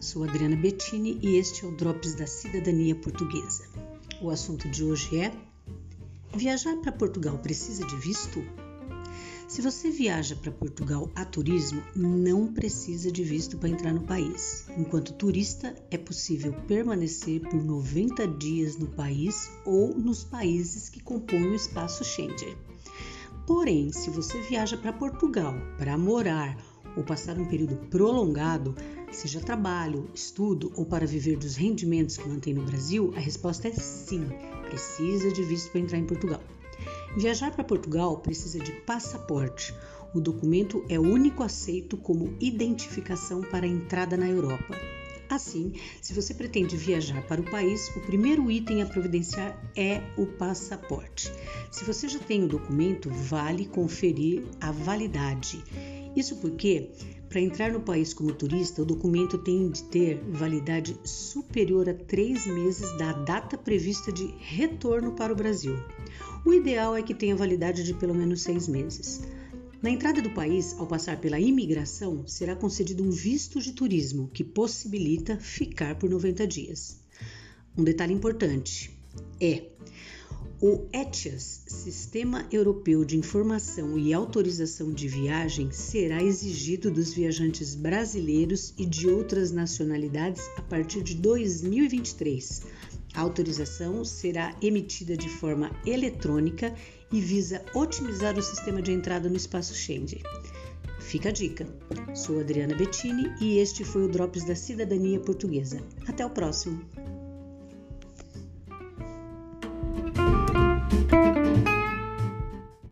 sou Adriana Bettini e este é o Drops da Cidadania Portuguesa. O assunto de hoje é: Viajar para Portugal precisa de visto? Se você viaja para Portugal a turismo, não precisa de visto para entrar no país. Enquanto turista, é possível permanecer por 90 dias no país ou nos países que compõem o espaço Schengen. Porém, se você viaja para Portugal para morar ou passar um período prolongado, seja trabalho, estudo ou para viver dos rendimentos que mantém no Brasil, a resposta é sim, precisa de visto para entrar em Portugal. Viajar para Portugal precisa de passaporte. O documento é o único aceito como identificação para a entrada na Europa. Assim, se você pretende viajar para o país, o primeiro item a providenciar é o passaporte. Se você já tem o documento, vale conferir a validade. Isso porque, para entrar no país como turista, o documento tem de ter validade superior a três meses da data prevista de retorno para o Brasil. O ideal é que tenha validade de pelo menos seis meses. Na entrada do país, ao passar pela imigração, será concedido um visto de turismo que possibilita ficar por 90 dias. Um detalhe importante é o ETIAS, Sistema Europeu de Informação e Autorização de Viagem, será exigido dos viajantes brasileiros e de outras nacionalidades a partir de 2023. A autorização será emitida de forma eletrônica e visa otimizar o sistema de entrada no espaço Schengen. Fica a dica. Sou Adriana Bettini e este foi o Drops da Cidadania Portuguesa. Até o próximo.